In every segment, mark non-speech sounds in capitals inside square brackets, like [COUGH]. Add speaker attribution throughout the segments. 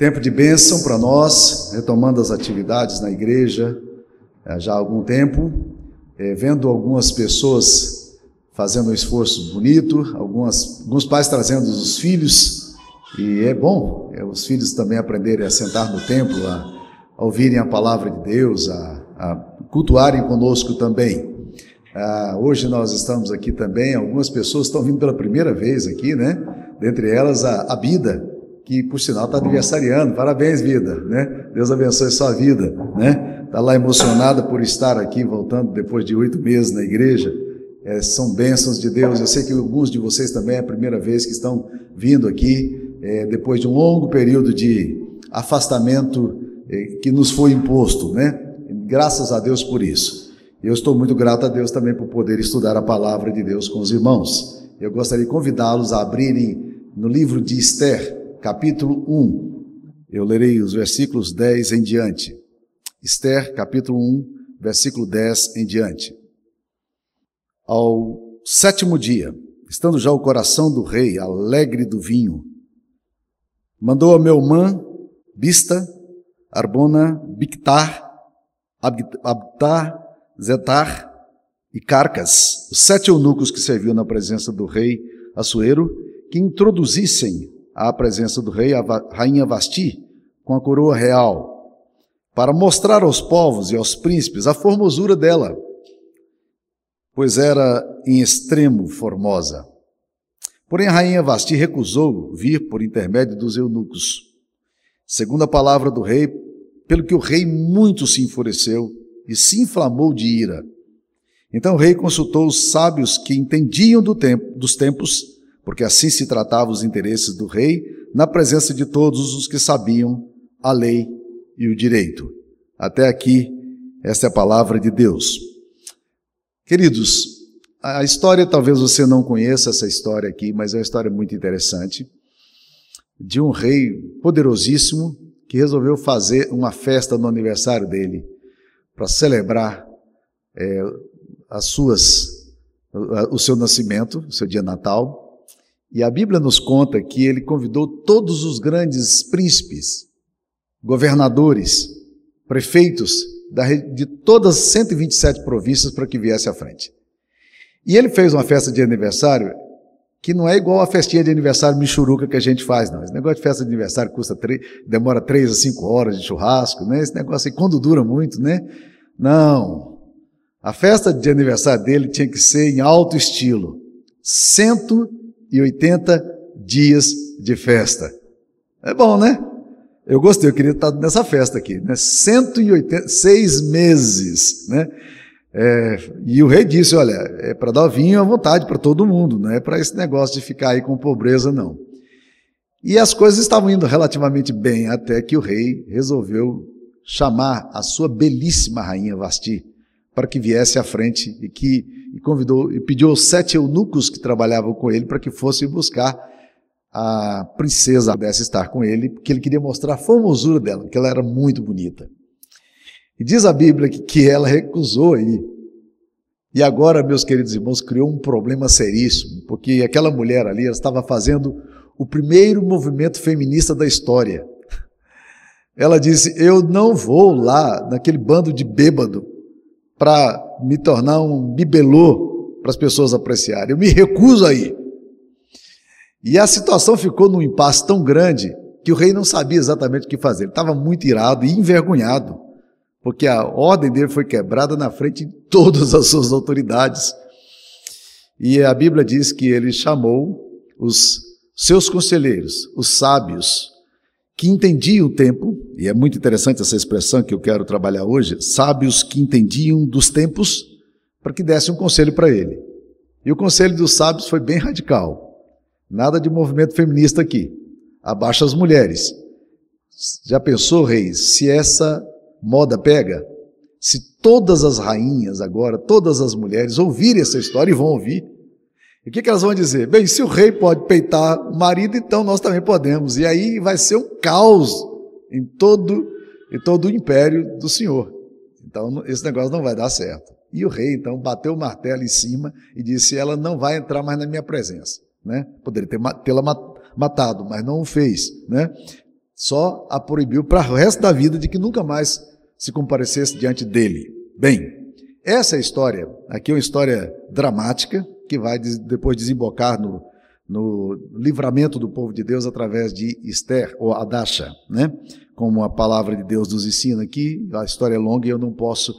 Speaker 1: Tempo de bênção para nós, retomando as atividades na igreja eh, já há algum tempo, é, vendo algumas pessoas fazendo um esforço bonito, algumas, alguns pais trazendo os filhos, e é bom é, os filhos também aprenderem a sentar no templo, a, a ouvirem a palavra de Deus, a, a cultuarem conosco também. Ah, hoje nós estamos aqui também, algumas pessoas estão vindo pela primeira vez aqui, né? Dentre elas a, a Bida, que por sinal está aniversariando. Parabéns, vida, né? Deus abençoe sua vida, né? Está lá emocionada por estar aqui, voltando depois de oito meses na igreja. É, são bênçãos de Deus. Eu sei que alguns de vocês também é a primeira vez que estão vindo aqui, é, depois de um longo período de afastamento é, que nos foi imposto, né? Graças a Deus por isso. Eu estou muito grato a Deus também por poder estudar a palavra de Deus com os irmãos. Eu gostaria de convidá-los a abrirem no livro de Esther, capítulo 1. Eu lerei os versículos 10 em diante. Esther, capítulo 1, versículo 10 em diante. Ao sétimo dia, estando já o coração do rei alegre do vinho, mandou a Meumã, Bista, Arbona, Bictar, Abtar, Zetar e Carcas, os sete eunucos que serviam na presença do rei Assuero, que introduzissem à presença do rei, a rainha Vasti, com a coroa real, para mostrar aos povos e aos príncipes a formosura dela, pois era em extremo formosa. Porém, a rainha Vasti recusou vir por intermédio dos eunucos. Segundo a palavra do rei, pelo que o rei muito se enfureceu e se inflamou de ira. Então o rei consultou os sábios que entendiam do tempo, dos tempos porque assim se tratava os interesses do rei, na presença de todos os que sabiam a lei e o direito. Até aqui, esta é a palavra de Deus. Queridos, a história talvez você não conheça essa história aqui, mas é uma história muito interessante de um rei poderosíssimo que resolveu fazer uma festa no aniversário dele para celebrar é, as suas, o seu nascimento, o seu dia natal. E a Bíblia nos conta que ele convidou todos os grandes príncipes, governadores, prefeitos de todas as 127 províncias para que viesse à frente. E ele fez uma festa de aniversário que não é igual a festinha de aniversário michuruca que a gente faz, não. Esse negócio de festa de aniversário custa três, demora três a cinco horas de churrasco, né? Esse negócio aí, quando dura muito, né? Não. A festa de aniversário dele tinha que ser em alto estilo. Cento 180 dias de festa. É bom, né? Eu gostei, eu queria estar nessa festa aqui, né? 186 meses, né? É, e o rei disse: olha, é para dar vinho à vontade para todo mundo, não é para esse negócio de ficar aí com pobreza, não. E as coisas estavam indo relativamente bem, até que o rei resolveu chamar a sua belíssima rainha Vasti para que viesse à frente e que e convidou e pediu aos sete eunucos que trabalhavam com ele para que fossem buscar a princesa desse estar com ele, porque ele queria mostrar a formosura dela, que ela era muito bonita. E diz a Bíblia que, que ela recusou aí. E agora, meus queridos irmãos, criou um problema seríssimo, porque aquela mulher ali estava fazendo o primeiro movimento feminista da história. Ela disse: Eu não vou lá naquele bando de bêbado para me tornar um bibelô para as pessoas apreciarem. Eu me recuso aí. E a situação ficou num impasse tão grande que o rei não sabia exatamente o que fazer. Ele estava muito irado e envergonhado, porque a ordem dele foi quebrada na frente de todas as suas autoridades. E a Bíblia diz que ele chamou os seus conselheiros, os sábios, que entendiam o tempo, e é muito interessante essa expressão que eu quero trabalhar hoje, sábios que entendiam dos tempos para que desse um conselho para ele. E o conselho dos sábios foi bem radical. Nada de movimento feminista aqui. Abaixa as mulheres. Já pensou, reis, se essa moda pega? Se todas as rainhas agora, todas as mulheres ouvirem essa história e vão ouvir, e o que, que elas vão dizer? Bem, se o rei pode peitar o marido, então nós também podemos. E aí vai ser um caos em todo, em todo o império do Senhor. Então esse negócio não vai dar certo. E o rei então bateu o martelo em cima e disse: ela não vai entrar mais na minha presença. Né? Poderia tê-la matado, mas não o fez. Né? Só a proibiu para o resto da vida de que nunca mais se comparecesse diante dele. Bem, essa história aqui é uma história dramática que vai depois desembocar no, no livramento do povo de Deus através de Esther, ou Adasha, né? Como a palavra de Deus nos ensina aqui, a história é longa e eu não posso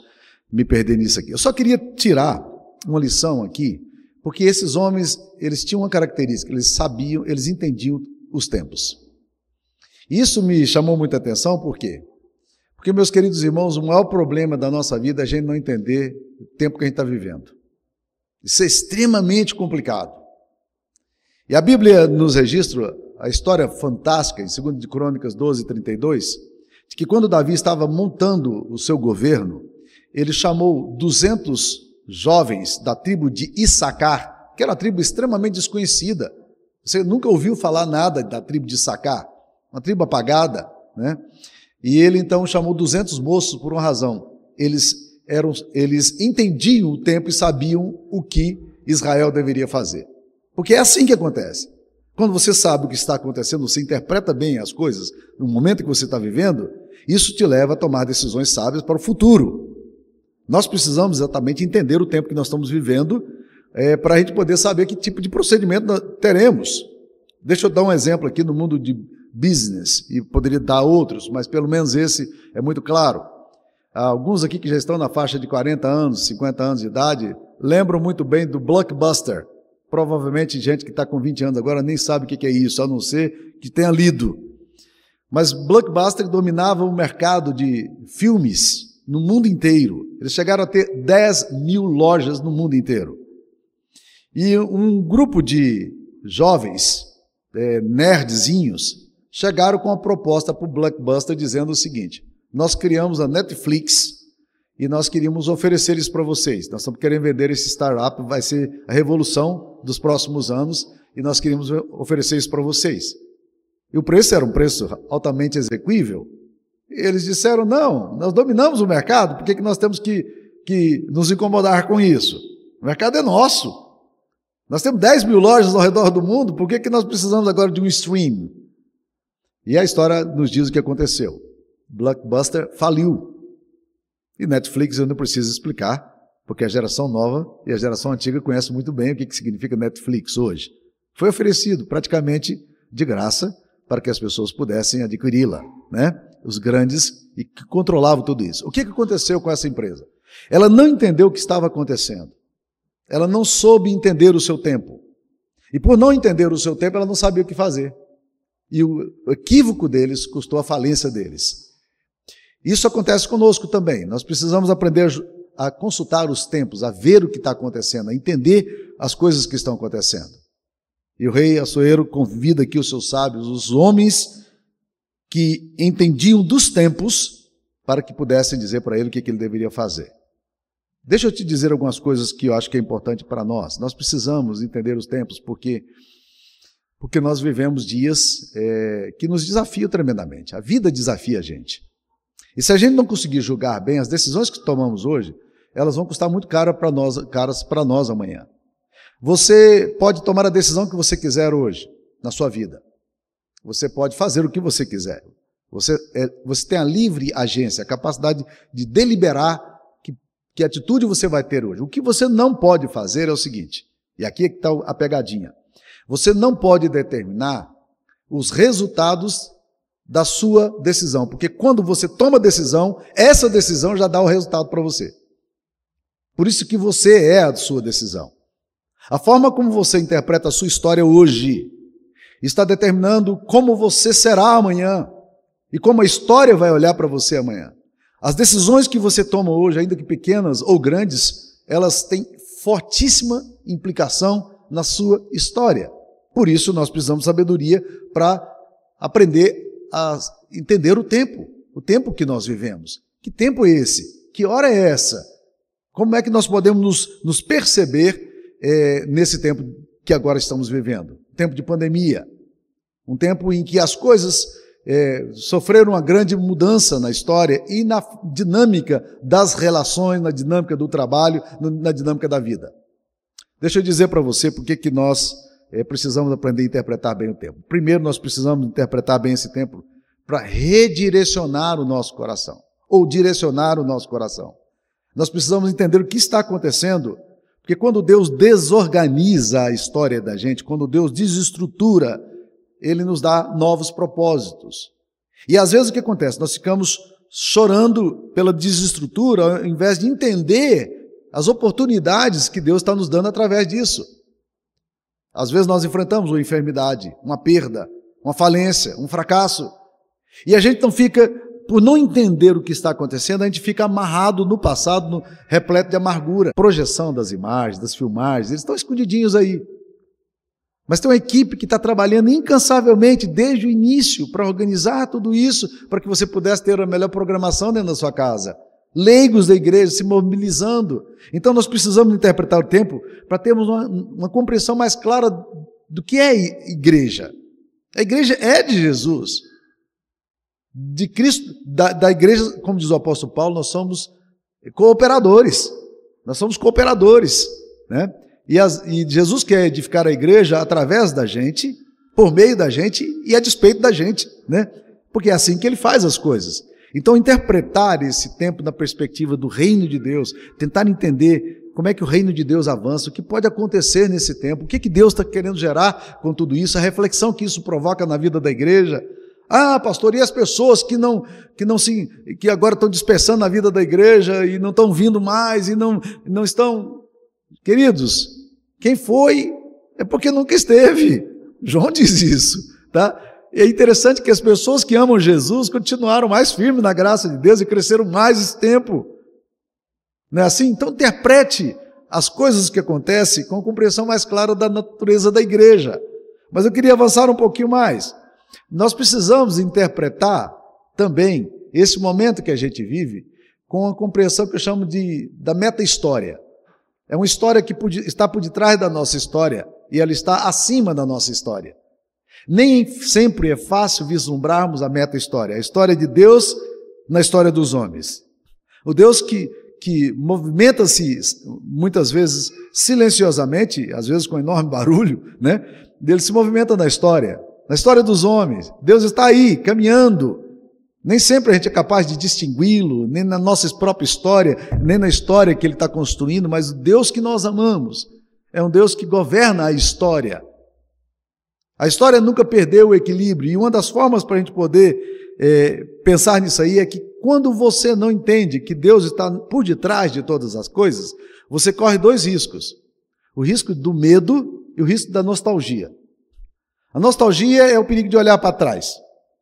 Speaker 1: me perder nisso aqui. Eu só queria tirar uma lição aqui, porque esses homens, eles tinham uma característica, eles sabiam, eles entendiam os tempos. Isso me chamou muita atenção, por quê? Porque, meus queridos irmãos, o maior problema da nossa vida é a gente não entender o tempo que a gente está vivendo. Isso é extremamente complicado. E a Bíblia nos registra a história fantástica, em 2 de Crônicas 12, 32, de que quando Davi estava montando o seu governo, ele chamou 200 jovens da tribo de Issacar, que era uma tribo extremamente desconhecida. Você nunca ouviu falar nada da tribo de Issacar, uma tribo apagada, né? E ele então chamou 200 moços por uma razão. Eles eram eles entendiam o tempo e sabiam o que Israel deveria fazer. Porque é assim que acontece. Quando você sabe o que está acontecendo, você interpreta bem as coisas no momento que você está vivendo, isso te leva a tomar decisões sábias para o futuro. Nós precisamos exatamente entender o tempo que nós estamos vivendo é, para a gente poder saber que tipo de procedimento teremos. Deixa eu dar um exemplo aqui no mundo de business, e poderia dar outros, mas pelo menos esse é muito claro. Alguns aqui que já estão na faixa de 40 anos, 50 anos de idade, lembram muito bem do Blockbuster. Provavelmente gente que está com 20 anos agora nem sabe o que é isso, a não ser que tenha lido. Mas Blockbuster dominava o mercado de filmes no mundo inteiro. Eles chegaram a ter 10 mil lojas no mundo inteiro. E um grupo de jovens, é, nerdzinhos, chegaram com a proposta para o Blockbuster dizendo o seguinte: nós criamos a Netflix e nós queríamos oferecer isso para vocês. Nós estamos querendo vender esse startup, vai ser a revolução dos próximos anos e nós queríamos oferecer isso para vocês. E o preço era um preço altamente execuível. Eles disseram: não, nós dominamos o mercado, por que, que nós temos que, que nos incomodar com isso? O mercado é nosso. Nós temos 10 mil lojas ao redor do mundo, por que, que nós precisamos agora de um stream? E a história nos diz o que aconteceu. Blockbuster faliu. E Netflix eu não preciso explicar, porque a geração nova e a geração antiga conhecem muito bem o que significa Netflix hoje. Foi oferecido praticamente de graça para que as pessoas pudessem adquiri-la, né? Os grandes e que controlavam tudo isso. O que aconteceu com essa empresa? Ela não entendeu o que estava acontecendo. Ela não soube entender o seu tempo. E por não entender o seu tempo, ela não sabia o que fazer. E o equívoco deles custou a falência deles. Isso acontece conosco também. Nós precisamos aprender a consultar os tempos, a ver o que está acontecendo, a entender as coisas que estão acontecendo. E o rei Assuero convida aqui os seus sábios, os homens que entendiam dos tempos, para que pudessem dizer para ele o que, que ele deveria fazer. Deixa eu te dizer algumas coisas que eu acho que é importante para nós. Nós precisamos entender os tempos, porque porque nós vivemos dias é, que nos desafiam tremendamente. A vida desafia a gente. E se a gente não conseguir julgar bem as decisões que tomamos hoje, elas vão custar muito caro para nós, caras para nós amanhã. Você pode tomar a decisão que você quiser hoje na sua vida. Você pode fazer o que você quiser. Você, é, você tem a livre agência, a capacidade de deliberar que, que atitude você vai ter hoje. O que você não pode fazer é o seguinte, e aqui é que está a pegadinha. Você não pode determinar os resultados da sua decisão, porque quando você toma decisão, essa decisão já dá o resultado para você. Por isso que você é a sua decisão. A forma como você interpreta a sua história hoje está determinando como você será amanhã e como a história vai olhar para você amanhã. As decisões que você toma hoje, ainda que pequenas ou grandes, elas têm fortíssima implicação na sua história. Por isso, nós precisamos de sabedoria para aprender a entender o tempo, o tempo que nós vivemos. Que tempo é esse? Que hora é essa? Como é que nós podemos nos, nos perceber é, nesse tempo que agora estamos vivendo? Tempo de pandemia, um tempo em que as coisas é, sofreram uma grande mudança na história e na dinâmica das relações, na dinâmica do trabalho, na dinâmica da vida. Deixa eu dizer para você por que nós é, precisamos aprender a interpretar bem o tempo. Primeiro, nós precisamos interpretar bem esse tempo para redirecionar o nosso coração, ou direcionar o nosso coração. Nós precisamos entender o que está acontecendo, porque quando Deus desorganiza a história da gente, quando Deus desestrutura, Ele nos dá novos propósitos. E às vezes o que acontece? Nós ficamos chorando pela desestrutura, ao invés de entender as oportunidades que Deus está nos dando através disso. Às vezes nós enfrentamos uma enfermidade, uma perda, uma falência, um fracasso. E a gente não fica, por não entender o que está acontecendo, a gente fica amarrado no passado, no, repleto de amargura. Projeção das imagens, das filmagens, eles estão escondidinhos aí. Mas tem uma equipe que está trabalhando incansavelmente desde o início para organizar tudo isso, para que você pudesse ter a melhor programação dentro da sua casa. Leigos da igreja se mobilizando. Então nós precisamos interpretar o tempo para termos uma, uma compreensão mais clara do que é igreja. A igreja é de Jesus. De Cristo, da, da igreja, como diz o apóstolo Paulo, nós somos cooperadores. Nós somos cooperadores. Né? E, as, e Jesus quer edificar a igreja através da gente, por meio da gente e a despeito da gente. Né? Porque é assim que ele faz as coisas. Então, interpretar esse tempo na perspectiva do reino de Deus, tentar entender como é que o reino de Deus avança, o que pode acontecer nesse tempo, o que, que Deus está querendo gerar com tudo isso, a reflexão que isso provoca na vida da igreja. Ah, pastor, e as pessoas que não, que não se, que agora estão dispersando na vida da igreja e não estão vindo mais e não, não estão. Queridos, quem foi é porque nunca esteve. João diz isso, tá? E é interessante que as pessoas que amam Jesus continuaram mais firmes na graça de Deus e cresceram mais esse tempo. Não é assim? Então interprete as coisas que acontecem com a compreensão mais clara da natureza da igreja. Mas eu queria avançar um pouquinho mais. Nós precisamos interpretar também esse momento que a gente vive com a compreensão que eu chamo de da meta-história. É uma história que está por detrás da nossa história e ela está acima da nossa história. Nem sempre é fácil vislumbrarmos a meta-história, a história de Deus na história dos homens. O Deus que, que movimenta-se muitas vezes silenciosamente, às vezes com enorme [LAUGHS] barulho, né? Ele se movimenta na história, na história dos homens. Deus está aí, caminhando. Nem sempre a gente é capaz de distingui-lo, nem na nossa própria história, nem na história que ele está construindo, mas o Deus que nós amamos é um Deus que governa a história. A história nunca perdeu o equilíbrio, e uma das formas para a gente poder é, pensar nisso aí é que quando você não entende que Deus está por detrás de todas as coisas, você corre dois riscos: o risco do medo e o risco da nostalgia. A nostalgia é o perigo de olhar para trás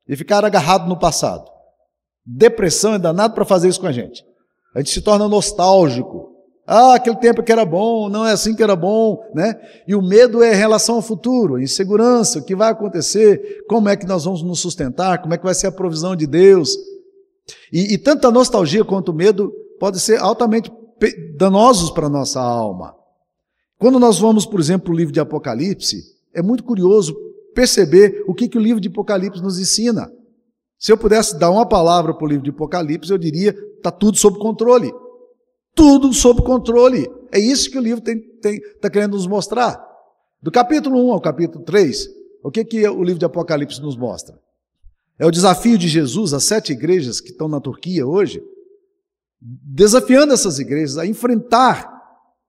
Speaker 1: e ficar agarrado no passado. Depressão é danado para fazer isso com a gente. A gente se torna nostálgico. Ah, aquele tempo que era bom, não é assim que era bom, né? E o medo é em relação ao futuro, insegurança, o que vai acontecer, como é que nós vamos nos sustentar, como é que vai ser a provisão de Deus. E, e tanto a nostalgia quanto o medo podem ser altamente danosos para a nossa alma. Quando nós vamos, por exemplo, o livro de Apocalipse, é muito curioso perceber o que, que o livro de Apocalipse nos ensina. Se eu pudesse dar uma palavra para o livro de Apocalipse, eu diria: está tudo sob controle tudo sob controle. É isso que o livro está querendo nos mostrar. Do capítulo 1 ao capítulo 3, o que, que o livro de Apocalipse nos mostra? É o desafio de Jesus às sete igrejas que estão na Turquia hoje, desafiando essas igrejas a enfrentar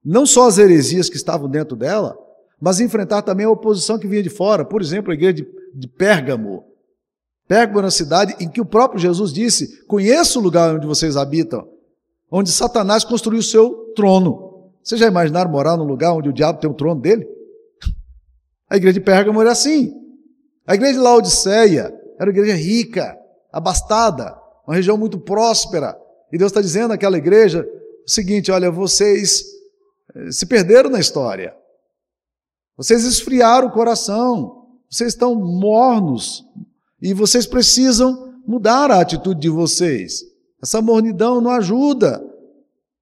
Speaker 1: não só as heresias que estavam dentro dela, mas enfrentar também a oposição que vinha de fora. Por exemplo, a igreja de, de Pérgamo. Pérgamo era uma cidade em que o próprio Jesus disse: Conheço o lugar onde vocês habitam, onde Satanás construiu o seu trono. Vocês já imaginaram morar num lugar onde o diabo tem o trono dele? [LAUGHS] A igreja de Pérgamo era assim. A igreja de Laodiceia era uma igreja rica, abastada, uma região muito próspera. E Deus está dizendo àquela igreja o seguinte: olha, vocês eh, se perderam na história. Vocês esfriaram o coração. Vocês estão mornos. E vocês precisam mudar a atitude de vocês. Essa mornidão não ajuda.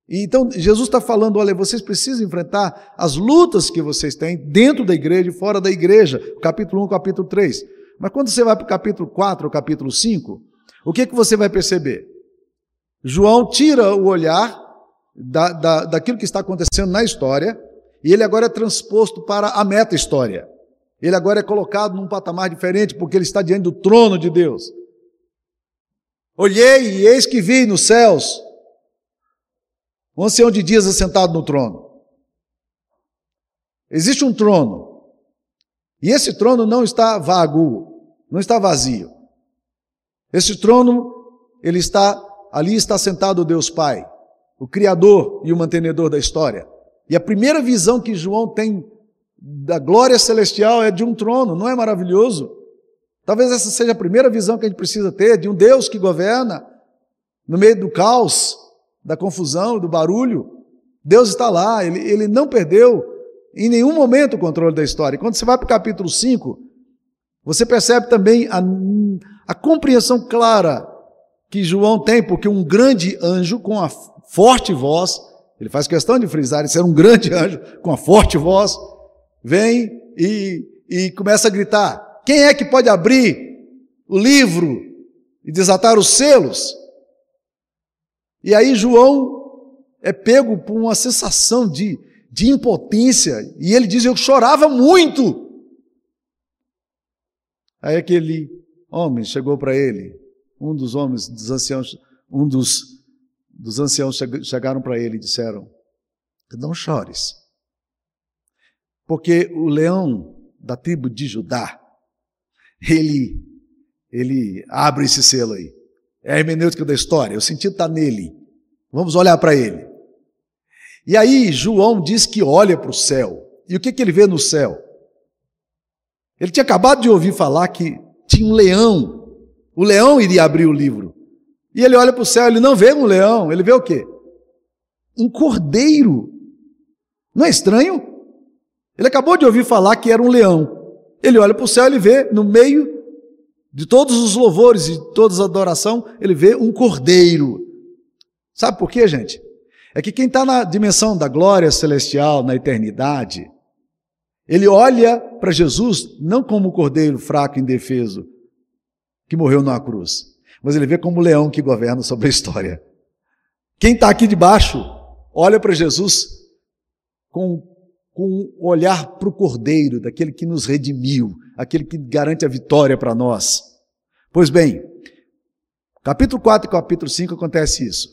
Speaker 1: E então Jesus está falando: olha, vocês precisam enfrentar as lutas que vocês têm dentro da igreja e fora da igreja. Capítulo 1, capítulo 3. Mas quando você vai para o capítulo 4 ou capítulo 5, o que, que você vai perceber? João tira o olhar da, da, daquilo que está acontecendo na história e ele agora é transposto para a meta-história. Ele agora é colocado num patamar diferente porque ele está diante do trono de Deus. Olhei e eis que vi nos céus um ancião de dias assentado no trono. Existe um trono. E esse trono não está vago, não está vazio. Esse trono, ele está ali está sentado Deus Pai, o criador e o mantenedor da história. E a primeira visão que João tem da glória celestial é de um trono, não é maravilhoso? Talvez essa seja a primeira visão que a gente precisa ter de um Deus que governa no meio do caos, da confusão, do barulho. Deus está lá, ele, ele não perdeu em nenhum momento o controle da história. Quando você vai para o capítulo 5, você percebe também a, a compreensão clara que João tem, porque um grande anjo com a forte voz, ele faz questão de frisar, ele ser um grande [LAUGHS] anjo com a forte voz, vem e, e começa a gritar: quem é que pode abrir o livro e desatar os selos? E aí João é pego por uma sensação de, de impotência, e ele diz: Eu chorava muito. Aí aquele homem chegou para ele, um dos homens, dos anciãos, um dos, dos anciãos chegaram para ele e disseram: Não chores, porque o leão da tribo de Judá, ele, ele abre esse selo aí. É a hermenêutica da história, o sentido está nele. Vamos olhar para ele. E aí, João diz que olha para o céu. E o que, que ele vê no céu? Ele tinha acabado de ouvir falar que tinha um leão. O leão iria abrir o livro. E ele olha para o céu, ele não vê um leão, ele vê o quê? Um cordeiro. Não é estranho? Ele acabou de ouvir falar que era um leão. Ele olha para o céu, ele vê no meio de todos os louvores e toda a adoração, ele vê um cordeiro. Sabe por quê, gente? É que quem está na dimensão da glória celestial, na eternidade, ele olha para Jesus não como o cordeiro fraco e indefeso que morreu numa cruz, mas ele vê como o leão que governa sobre a história. Quem está aqui debaixo olha para Jesus com, com um olhar para o cordeiro, daquele que nos redimiu, aquele que garante a vitória para nós. Pois bem, capítulo 4 e capítulo 5 acontece isso.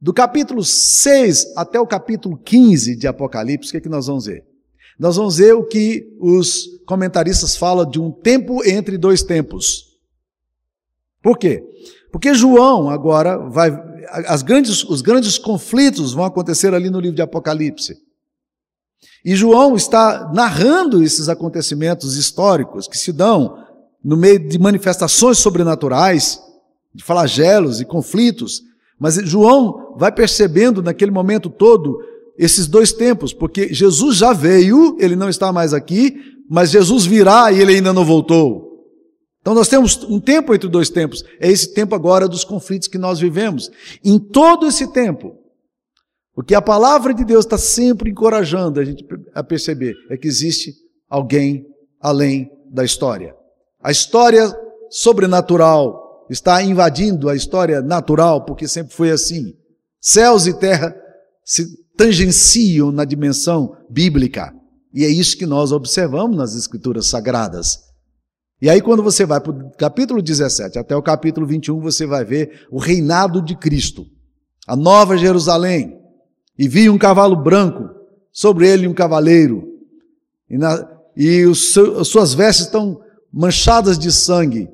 Speaker 1: Do capítulo 6 até o capítulo 15 de Apocalipse, o que, é que nós vamos ver? Nós vamos ver o que os comentaristas falam de um tempo entre dois tempos. Por quê? Porque João agora vai. As grandes, os grandes conflitos vão acontecer ali no livro de Apocalipse. E João está narrando esses acontecimentos históricos que se dão no meio de manifestações sobrenaturais, de flagelos e conflitos mas João vai percebendo naquele momento todo esses dois tempos, porque Jesus já veio, ele não está mais aqui, mas Jesus virá e ele ainda não voltou. Então nós temos um tempo entre dois tempos, é esse tempo agora dos conflitos que nós vivemos. Em todo esse tempo, o que a palavra de Deus está sempre encorajando a gente a perceber é que existe alguém além da história. A história sobrenatural, está invadindo a história natural, porque sempre foi assim. Céus e terra se tangenciam na dimensão bíblica. E é isso que nós observamos nas Escrituras Sagradas. E aí, quando você vai para o capítulo 17 até o capítulo 21, você vai ver o reinado de Cristo, a nova Jerusalém. E vi um cavalo branco, sobre ele um cavaleiro, e, na, e os, as suas vestes estão manchadas de sangue,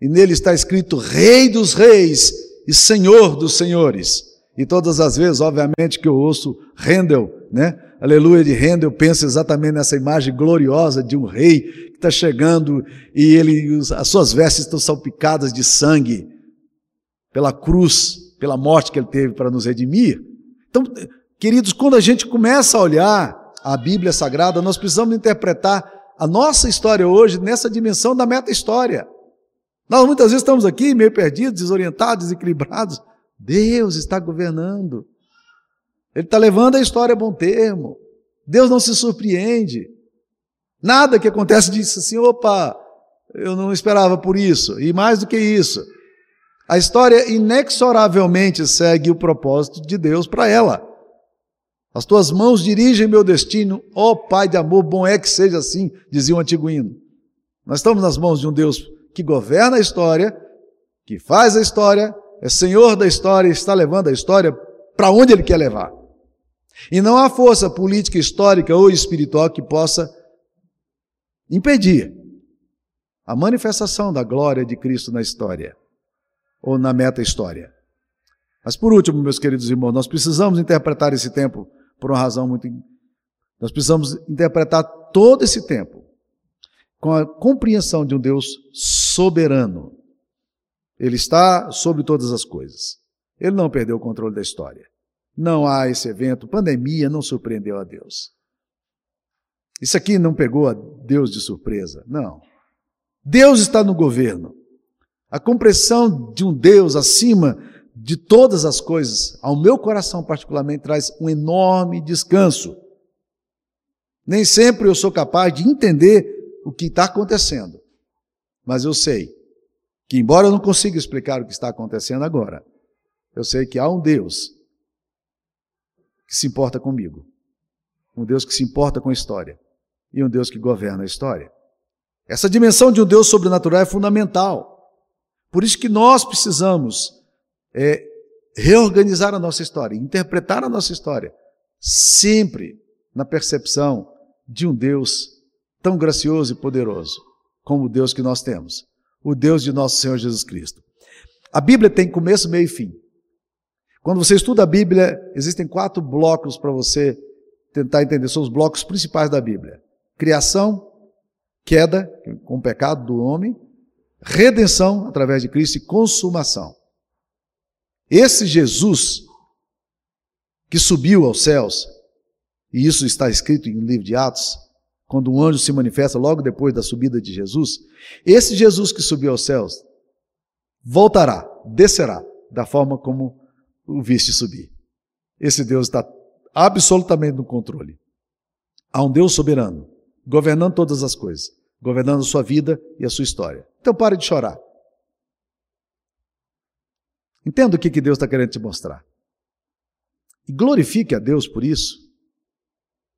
Speaker 1: e nele está escrito Rei dos Reis e Senhor dos Senhores. E todas as vezes, obviamente, que eu ouço Handel, né? Aleluia de Handel, penso exatamente nessa imagem gloriosa de um rei que está chegando e ele, as suas vestes estão salpicadas de sangue pela cruz, pela morte que ele teve para nos redimir. Então, queridos, quando a gente começa a olhar a Bíblia Sagrada, nós precisamos interpretar a nossa história hoje nessa dimensão da meta-história. Nós muitas vezes estamos aqui meio perdidos, desorientados, desequilibrados. Deus está governando. Ele está levando a história a bom termo. Deus não se surpreende. Nada que acontece diz assim, opa, eu não esperava por isso. E mais do que isso, a história inexoravelmente segue o propósito de Deus para ela. As tuas mãos dirigem meu destino, ó Pai de amor, bom é que seja assim, dizia o antigo hino. Nós estamos nas mãos de um Deus que governa a história, que faz a história é senhor da história e está levando a história para onde ele quer levar. E não há força política, histórica ou espiritual que possa impedir a manifestação da glória de Cristo na história ou na meta-história. Mas por último, meus queridos irmãos, nós precisamos interpretar esse tempo por uma razão muito. Nós precisamos interpretar todo esse tempo com a compreensão de um Deus soberano. Ele está sobre todas as coisas. Ele não perdeu o controle da história. Não há esse evento, pandemia não surpreendeu a Deus. Isso aqui não pegou a Deus de surpresa, não. Deus está no governo. A compreensão de um Deus acima de todas as coisas, ao meu coração particularmente, traz um enorme descanso. Nem sempre eu sou capaz de entender o que está acontecendo, mas eu sei que, embora eu não consiga explicar o que está acontecendo agora, eu sei que há um Deus que se importa comigo, um Deus que se importa com a história e um Deus que governa a história. Essa dimensão de um Deus sobrenatural é fundamental. Por isso que nós precisamos é, reorganizar a nossa história, interpretar a nossa história, sempre na percepção de um Deus tão gracioso e poderoso como o Deus que nós temos, o Deus de nosso Senhor Jesus Cristo. A Bíblia tem começo, meio e fim. Quando você estuda a Bíblia, existem quatro blocos para você tentar entender, são os blocos principais da Bíblia: criação, queda, com o pecado do homem, redenção através de Cristo e consumação. Esse Jesus que subiu aos céus, e isso está escrito em livro de Atos, quando um anjo se manifesta logo depois da subida de Jesus, esse Jesus que subiu aos céus voltará, descerá da forma como o viste subir. Esse Deus está absolutamente no controle. Há um Deus soberano, governando todas as coisas, governando a sua vida e a sua história. Então pare de chorar. Entenda o que, que Deus está querendo te mostrar. E glorifique a Deus por isso.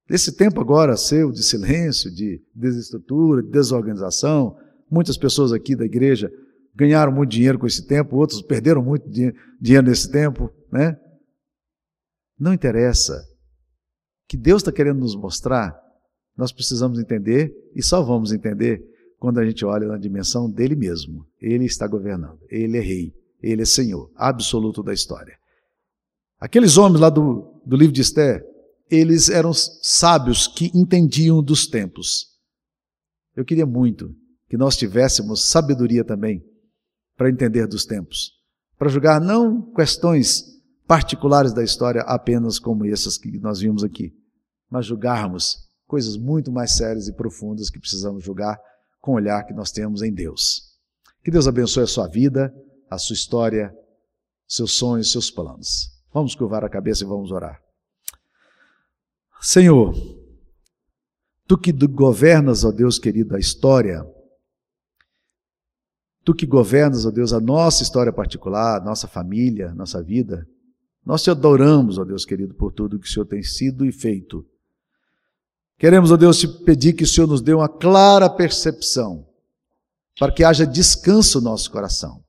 Speaker 1: Esse tempo agora seu de silêncio, de desestrutura, de desorganização, muitas pessoas aqui da igreja ganharam muito dinheiro com esse tempo, outros perderam muito dinheiro nesse tempo, né? Não interessa. O que Deus está querendo nos mostrar, nós precisamos entender e só vamos entender quando a gente olha na dimensão dele mesmo. Ele está governando, ele é rei. Ele é Senhor, absoluto da história. Aqueles homens lá do, do livro de Esther, eles eram sábios que entendiam dos tempos. Eu queria muito que nós tivéssemos sabedoria também para entender dos tempos, para julgar não questões particulares da história apenas como essas que nós vimos aqui, mas julgarmos coisas muito mais sérias e profundas que precisamos julgar com o olhar que nós temos em Deus. Que Deus abençoe a sua vida a sua história, seus sonhos, seus planos. Vamos curvar a cabeça e vamos orar. Senhor, tu que governas, ó Deus querido, a história, tu que governas, ó Deus, a nossa história particular, nossa família, nossa vida, nós te adoramos, ó Deus querido, por tudo que o Senhor tem sido e feito. Queremos, ó Deus, te pedir que o Senhor nos dê uma clara percepção, para que haja descanso no nosso coração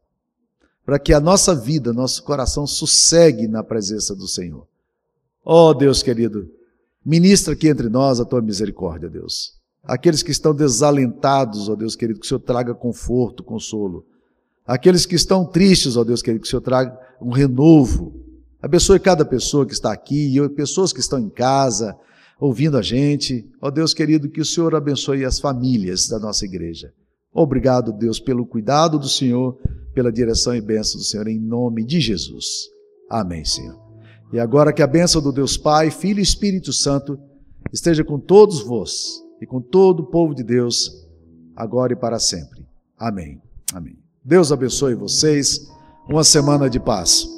Speaker 1: para que a nossa vida, nosso coração sossegue na presença do Senhor. Ó oh, Deus querido, ministra aqui entre nós a tua misericórdia, Deus. Aqueles que estão desalentados, ó Deus querido, que o Senhor traga conforto, consolo. Aqueles que estão tristes, ó Deus querido, que o Senhor traga um renovo. Abençoe cada pessoa que está aqui, pessoas que estão em casa, ouvindo a gente. Ó Deus querido, que o Senhor abençoe as famílias da nossa igreja. Obrigado, Deus, pelo cuidado do Senhor pela direção e bênção do Senhor, em nome de Jesus. Amém, Senhor. E agora que a bênção do Deus Pai, Filho e Espírito Santo esteja com todos vós e com todo o povo de Deus, agora e para sempre. Amém. Amém. Deus abençoe vocês. Uma semana de paz.